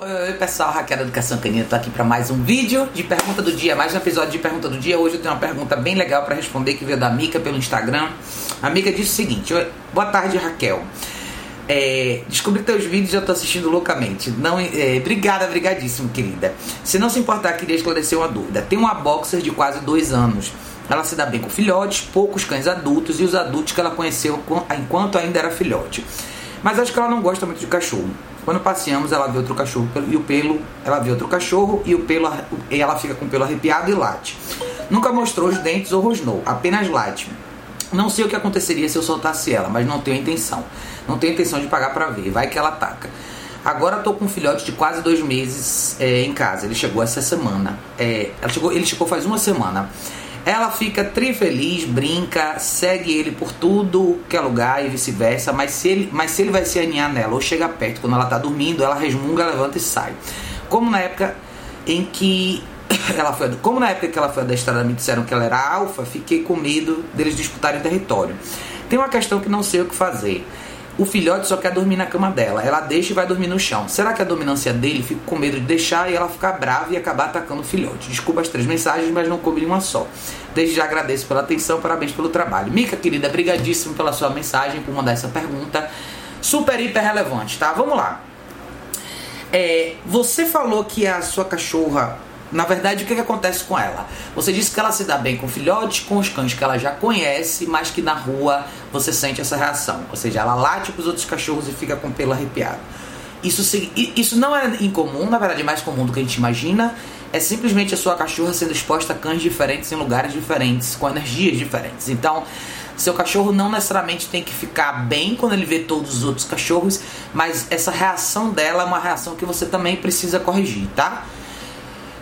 Oi, pessoal, Raquel da Educação Canina, tô aqui para mais um vídeo de pergunta do dia, mais um episódio de pergunta do dia. Hoje eu tenho uma pergunta bem legal para responder que veio da Mica pelo Instagram. A Mica disse o seguinte: Boa tarde, Raquel. É, descobri teus vídeos e eu tô assistindo loucamente. Não, é, obrigada, brigadíssimo, querida. Se não se importar, queria esclarecer uma dúvida. Tem uma boxer de quase dois anos. Ela se dá bem com filhotes, poucos cães adultos e os adultos que ela conheceu enquanto ainda era filhote. Mas acho que ela não gosta muito de cachorro. Quando passeamos, ela vê outro cachorro e o pelo, ela vê outro cachorro e o pelo, e ela fica com o pelo arrepiado e late. Nunca mostrou os dentes ou rosnou, apenas late. Não sei o que aconteceria se eu soltasse ela, mas não tenho intenção. Não tenho intenção de pagar para ver, vai que ela ataca. Agora tô com um filhote de quase dois meses é, em casa. Ele chegou essa semana. É, chegou, ele chegou faz uma semana. Ela fica trifeliz, brinca, segue ele por tudo que é lugar e vice-versa, mas, se ele, mas se ele vai se aninhar nela ou chega perto quando ela está dormindo, ela resmunga, levanta e sai. Como na época em que ela foi, como na época que ela foi adestrada me disseram que ela era alfa, fiquei com medo deles disputarem território. Tem uma questão que não sei o que fazer. O filhote só quer dormir na cama dela. Ela deixa e vai dormir no chão. Será que a dominância dele fica com medo de deixar e ela ficar brava e acabar atacando o filhote? Desculpa as três mensagens, mas não coube uma só. Desde já agradeço pela atenção, parabéns pelo trabalho. Mica, querida, brigadíssimo pela sua mensagem, por mandar essa pergunta. Super, hiper relevante, tá? Vamos lá. É, você falou que a sua cachorra na verdade, o que, que acontece com ela? Você disse que ela se dá bem com filhotes, com os cães que ela já conhece, mas que na rua você sente essa reação. Ou seja, ela late para os outros cachorros e fica com o pelo arrepiado. Isso, isso não é incomum, na verdade é mais comum do que a gente imagina. É simplesmente a sua cachorra sendo exposta a cães diferentes em lugares diferentes, com energias diferentes. Então, seu cachorro não necessariamente tem que ficar bem quando ele vê todos os outros cachorros, mas essa reação dela é uma reação que você também precisa corrigir, tá?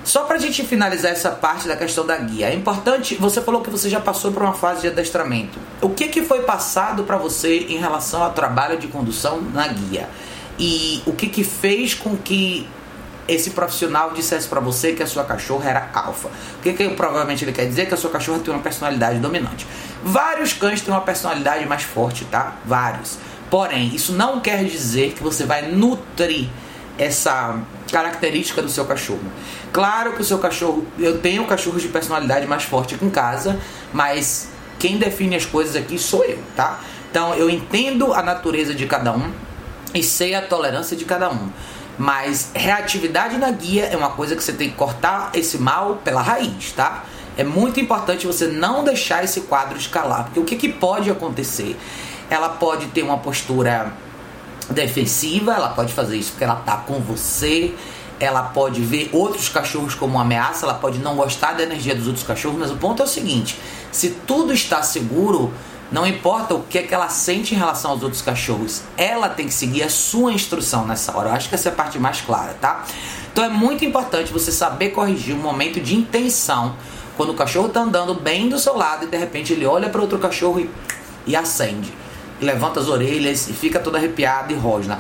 Só para a gente finalizar essa parte da questão da guia, é importante, você falou que você já passou por uma fase de adestramento. O que, que foi passado para você em relação ao trabalho de condução na guia? E o que, que fez com que esse profissional dissesse para você que a sua cachorra era alfa. O que, que provavelmente ele quer dizer? Que a sua cachorra tem uma personalidade dominante. Vários cães têm uma personalidade mais forte, tá? Vários. Porém, isso não quer dizer que você vai nutrir essa característica do seu cachorro. Claro que o seu cachorro, eu tenho cachorros de personalidade mais forte aqui em casa, mas quem define as coisas aqui sou eu, tá? Então eu entendo a natureza de cada um e sei a tolerância de cada um. Mas reatividade na guia é uma coisa que você tem que cortar esse mal pela raiz, tá? É muito importante você não deixar esse quadro escalar, porque o que, que pode acontecer? Ela pode ter uma postura defensiva, ela pode fazer isso porque ela tá com você, ela pode ver outros cachorros como uma ameaça, ela pode não gostar da energia dos outros cachorros, mas o ponto é o seguinte: se tudo está seguro, não importa o que é que ela sente em relação aos outros cachorros, ela tem que seguir a sua instrução nessa hora. Eu acho que essa é a parte mais clara, tá? Então é muito importante você saber corrigir o momento de intenção quando o cachorro está andando bem do seu lado e de repente ele olha para outro cachorro e, e acende levanta as orelhas e fica todo arrepiado e rosna.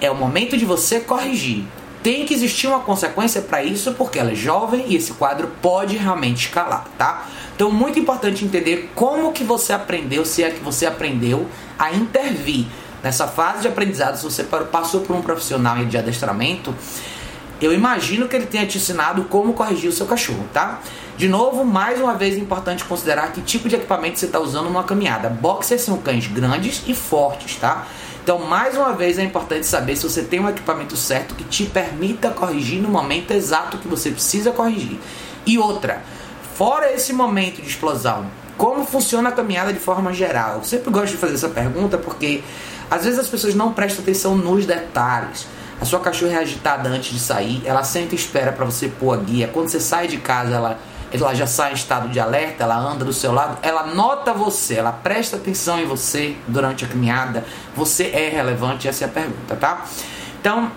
É o momento de você corrigir. Tem que existir uma consequência para isso, porque ela é jovem e esse quadro pode realmente escalar, tá? Então, muito importante entender como que você aprendeu, se é que você aprendeu a intervir nessa fase de aprendizado. Se você passou por um profissional de adestramento, eu imagino que ele tenha te ensinado como corrigir o seu cachorro, tá? De novo, mais uma vez é importante considerar que tipo de equipamento você está usando numa caminhada. Boxers são cães grandes e fortes, tá? Então, mais uma vez, é importante saber se você tem um equipamento certo que te permita corrigir no momento exato que você precisa corrigir. E outra, fora esse momento de explosão, como funciona a caminhada de forma geral? Eu sempre gosto de fazer essa pergunta porque às vezes as pessoas não prestam atenção nos detalhes. A sua cachorra é agitada antes de sair, ela sempre espera para você pôr a guia. Quando você sai de casa, ela ela já sai em estado de alerta, ela anda do seu lado, ela nota você, ela presta atenção em você durante a caminhada, você é relevante? Essa é a pergunta, tá? Então,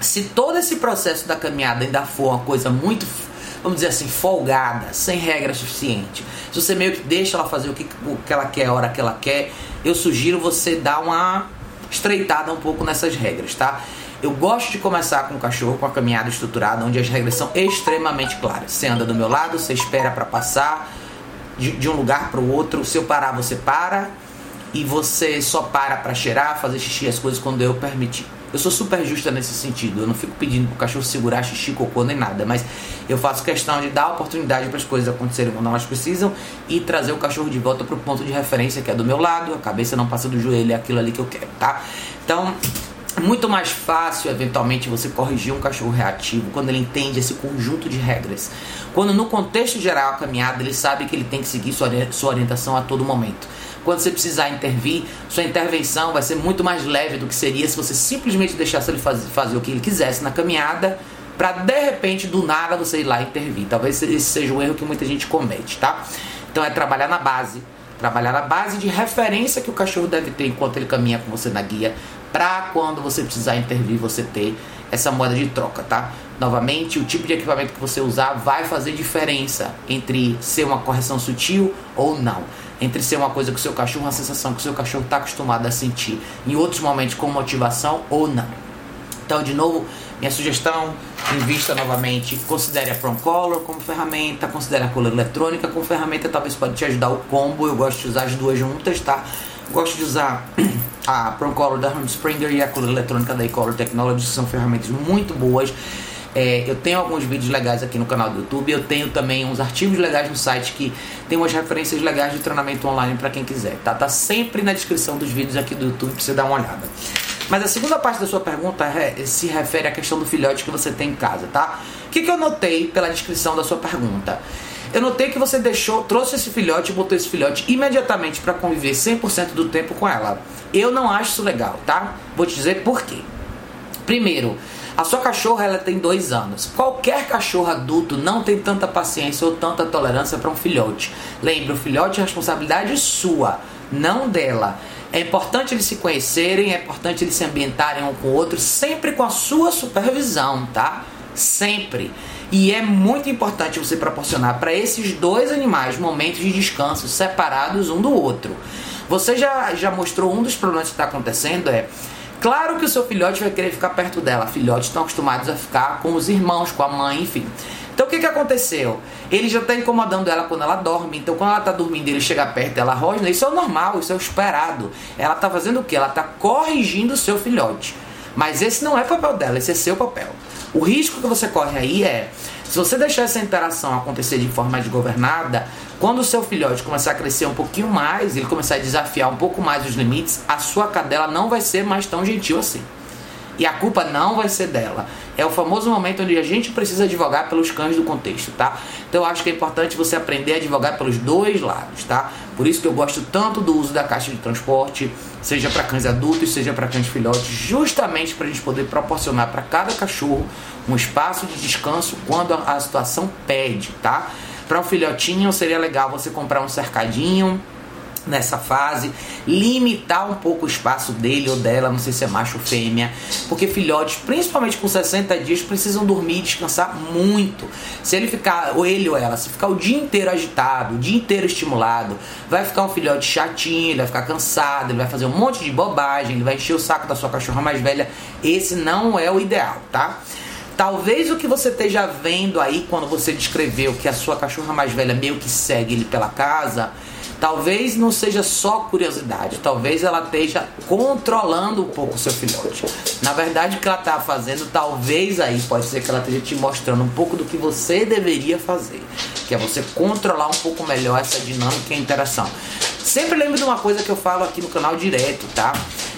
se todo esse processo da caminhada ainda for uma coisa muito, vamos dizer assim, folgada, sem regra suficiente, se você meio que deixa ela fazer o que, o que ela quer, a hora que ela quer, eu sugiro você dar uma estreitada um pouco nessas regras, tá? Eu gosto de começar com o cachorro com a caminhada estruturada, onde as regras são extremamente claras. Você anda do meu lado, você espera para passar de, de, um lugar para o outro. Se eu parar, você para. E você só para para cheirar, fazer xixi, as coisas quando eu permitir. Eu sou super justa nesse sentido. Eu não fico pedindo pro cachorro segurar xixi, cocô nem nada, mas eu faço questão de dar oportunidade para as coisas acontecerem quando elas precisam e trazer o cachorro de volta pro ponto de referência que é do meu lado, a cabeça não passa do joelho, é aquilo ali que eu quero, tá? Então, muito mais fácil, eventualmente, você corrigir um cachorro reativo quando ele entende esse conjunto de regras. Quando, no contexto geral, a caminhada, ele sabe que ele tem que seguir sua orientação a todo momento. Quando você precisar intervir, sua intervenção vai ser muito mais leve do que seria se você simplesmente deixasse ele fazer, fazer o que ele quisesse na caminhada, para de repente, do nada, você ir lá intervir. Talvez esse seja um erro que muita gente comete, tá? Então é trabalhar na base, trabalhar na base de referência que o cachorro deve ter enquanto ele caminha com você na guia, para quando você precisar intervir, você ter essa moeda de troca, tá? Novamente, o tipo de equipamento que você usar vai fazer diferença entre ser uma correção sutil ou não. Entre ser uma coisa que o seu cachorro, uma sensação que o seu cachorro está acostumado a sentir em outros momentos com motivação ou não. Então, de novo, minha sugestão, invista novamente, considere a Color como ferramenta, considere a cola eletrônica como ferramenta, talvez pode te ajudar o combo, eu gosto de usar as duas juntas, tá? Gosto de usar a Procolor da Springer e a coluna eletrônica da Ecolor Technologies, que são ferramentas muito boas. É, eu tenho alguns vídeos legais aqui no canal do YouTube. Eu tenho também uns artigos legais no site que tem umas referências legais de treinamento online para quem quiser. Tá? tá sempre na descrição dos vídeos aqui do YouTube para você dar uma olhada. Mas a segunda parte da sua pergunta se refere à questão do filhote que você tem em casa, tá? O que, que eu notei pela descrição da sua pergunta? Eu notei que você deixou, trouxe esse filhote e botou esse filhote imediatamente para conviver 100% do tempo com ela. Eu não acho isso legal, tá? Vou te dizer por quê. Primeiro, a sua cachorra ela tem dois anos. Qualquer cachorro adulto não tem tanta paciência ou tanta tolerância para um filhote. Lembre, o filhote é responsabilidade sua, não dela. É importante eles se conhecerem, é importante eles se ambientarem um com o outro, sempre com a sua supervisão, tá? Sempre. E é muito importante você proporcionar para esses dois animais momentos de descanso separados um do outro. Você já, já mostrou um dos problemas que está acontecendo é Claro que o seu filhote vai querer ficar perto dela. Filhotes estão acostumados a ficar com os irmãos, com a mãe, enfim. Então o que, que aconteceu? Ele já está incomodando ela quando ela dorme. Então quando ela está dormindo ele chega perto, ela rosna. Isso é normal, isso é o esperado. Ela está fazendo o que? Ela está corrigindo o seu filhote. Mas esse não é papel dela, esse é seu papel. O risco que você corre aí é, se você deixar essa interação acontecer de forma desgovernada, quando o seu filhote começar a crescer um pouquinho mais, ele começar a desafiar um pouco mais os limites, a sua cadela não vai ser mais tão gentil assim. E a culpa não vai ser dela. É o famoso momento onde a gente precisa advogar pelos cães do contexto, tá? Então eu acho que é importante você aprender a advogar pelos dois lados, tá? Por isso que eu gosto tanto do uso da caixa de transporte, seja para cães adultos, seja para cães filhotes, justamente para a gente poder proporcionar para cada cachorro um espaço de descanso quando a, situação pede, tá? Para um filhotinho seria legal você comprar um cercadinho nessa fase, limitar um pouco o espaço dele ou dela, não sei se é macho ou fêmea, porque filhotes, principalmente com 60 dias, precisam dormir e descansar muito. Se ele ficar, ou ele ou ela, se ficar o dia inteiro agitado, o dia inteiro estimulado, vai ficar um filhote chatinho, ele vai ficar cansado, ele vai fazer um monte de bobagem, ele vai encher o saco da sua cachorra mais velha. Esse não é o ideal, tá? Talvez o que você esteja vendo aí quando você descreveu que a sua cachorra mais velha meio que segue ele pela casa, Talvez não seja só curiosidade, talvez ela esteja controlando um pouco o seu filhote. Na verdade, o que ela está fazendo, talvez aí pode ser que ela esteja te mostrando um pouco do que você deveria fazer, que é você controlar um pouco melhor essa dinâmica e interação. Sempre lembre de uma coisa que eu falo aqui no canal direto, tá?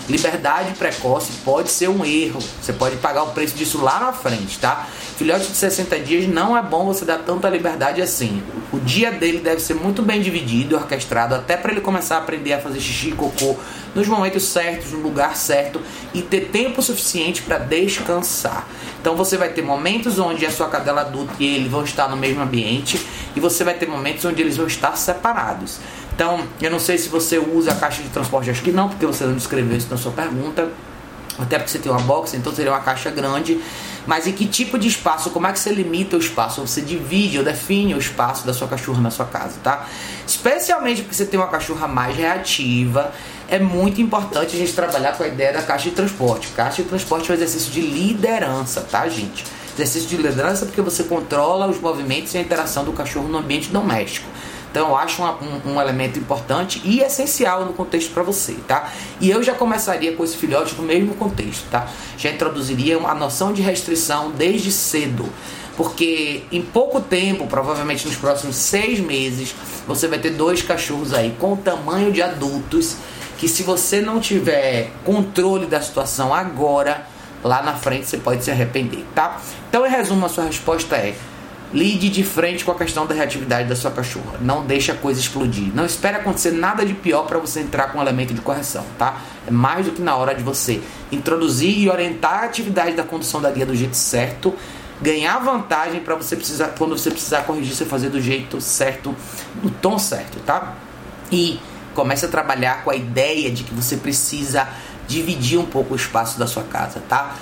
Liberdade precoce pode ser um erro. Você pode pagar o preço disso lá na frente, tá? Filhote de 60 dias não é bom você dar tanta liberdade assim. O dia dele deve ser muito bem dividido, orquestrado, até para ele começar a aprender a fazer xixi e cocô nos momentos certos, no lugar certo e ter tempo suficiente para descansar. Então você vai ter momentos onde a sua cadela adulta e ele vão estar no mesmo ambiente e você vai ter momentos onde eles vão estar separados. Então, eu não sei se você usa a caixa de transporte, acho que não, porque você não descreveu isso na sua pergunta. Até porque você tem uma box, então seria uma caixa grande. Mas em que tipo de espaço? Como é que você limita o espaço? Você divide ou define o espaço da sua cachorra na sua casa, tá? Especialmente porque você tem uma cachorra mais reativa, é muito importante a gente trabalhar com a ideia da caixa de transporte. Caixa de transporte é um exercício de liderança, tá, gente? Exercício de liderança porque você controla os movimentos e a interação do cachorro no ambiente doméstico. Então eu acho uma, um, um, elemento importante e essencial no contexto para você, tá? E eu já começaria com esse filhote no mesmo contexto, tá? Já introduziria uma noção de restrição desde cedo. Porque em pouco tempo, provavelmente nos próximos seis meses, você vai ter dois cachorros aí com o tamanho de adultos que se você não tiver controle da situação agora, lá na frente você pode se arrepender, tá? Então, em resumo, a sua resposta é Lide de frente com a questão da reatividade da sua cachorra. Não deixe a coisa explodir. Não espere acontecer nada de pior para você entrar com um elemento de correção, tá? É mais do que na hora de você introduzir e orientar a atividade da condução da guia do jeito certo, ganhar vantagem para você precisar quando você precisar corrigir, você fazer do jeito certo, no tom certo, tá? E comece a trabalhar com a ideia de que você precisa dividir um pouco o espaço da sua casa, tá?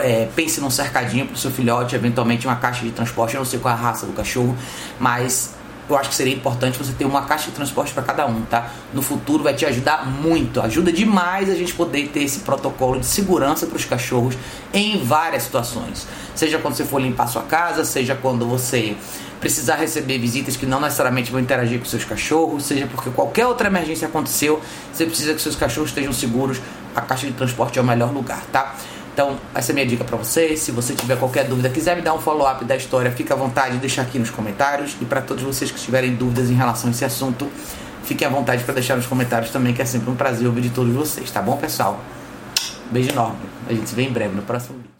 É, pense num cercadinho para o seu filhote, eventualmente uma caixa de transporte. Eu não sei qual é a raça do cachorro, mas eu acho que seria importante você ter uma caixa de transporte para cada um, tá? No futuro vai te ajudar muito, ajuda demais a gente poder ter esse protocolo de segurança para os cachorros em várias situações. Seja quando você for limpar sua casa, seja quando você precisar receber visitas que não necessariamente vão interagir com seus cachorros, seja porque qualquer outra emergência aconteceu, você precisa que seus cachorros estejam seguros, a caixa de transporte é o melhor lugar, tá? Então, essa é minha dica para você. Se você tiver qualquer dúvida, quiser me dar um follow-up da história, fique à vontade de deixar aqui nos comentários. E para todos vocês que tiverem dúvidas em relação a esse assunto, fiquem à vontade para deixar nos comentários também, que é sempre um prazer ouvir de todos vocês, tá bom, pessoal? Beijo enorme. A gente se vê em breve no próximo vídeo.